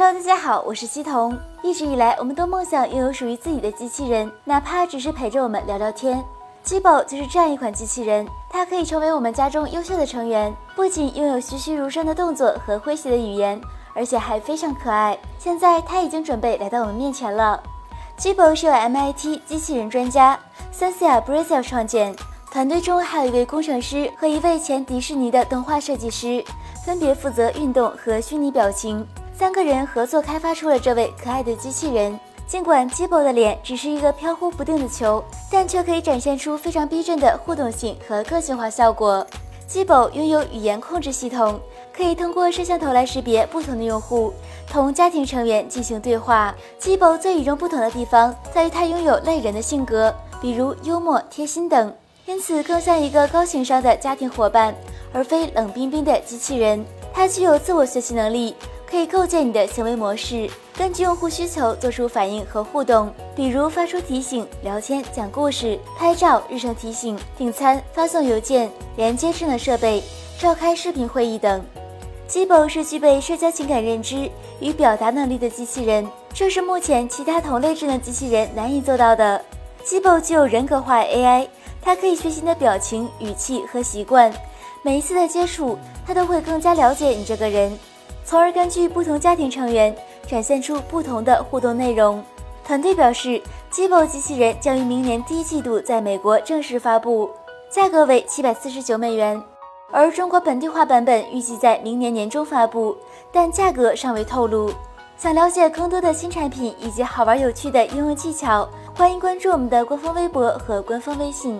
Hello，大家好，我是西彤。一直以来，我们都梦想拥有属于自己的机器人，哪怕只是陪着我们聊聊天。基宝就是这样一款机器人，它可以成为我们家中优秀的成员，不仅拥有栩栩如生的动作和诙谐的语言，而且还非常可爱。现在它已经准备来到我们面前了。基宝是由 MIT 机器人专家 Cynthia Brazil 创建，团队中还有一位工程师和一位前迪士尼的动画设计师，分别负责运动和虚拟表情。三个人合作开发出了这位可爱的机器人。尽管 jbo 的脸只是一个飘忽不定的球，但却可以展现出非常逼真的互动性和个性化效果。jbo 拥有语言控制系统，可以通过摄像头来识别不同的用户，同家庭成员进行对话。jbo 最与众不同的地方在于它拥有类人的性格，比如幽默、贴心等，因此更像一个高情商的家庭伙伴，而非冷冰冰的机器人。它具有自我学习能力。可以构建你的行为模式，根据用户需求做出反应和互动，比如发出提醒、聊天、讲故事、拍照、日程提醒、订餐、发送邮件、连接智能设备、召开视频会议等。基宝是具备社交情感认知与表达能力的机器人，这是目前其他同类智能机器人难以做到的。基宝具有人格化 AI，它可以学习你的表情、语气和习惯，每一次的接触，它都会更加了解你这个人。从而根据不同家庭成员展现出不同的互动内容。团队表示，，Gobo 机器人将于明年第一季度在美国正式发布，价格为七百四十九美元，而中国本地化版本预计在明年年中发布，但价格尚未透露。想了解更多的新产品以及好玩有趣的应用技巧，欢迎关注我们的官方微博和官方微信。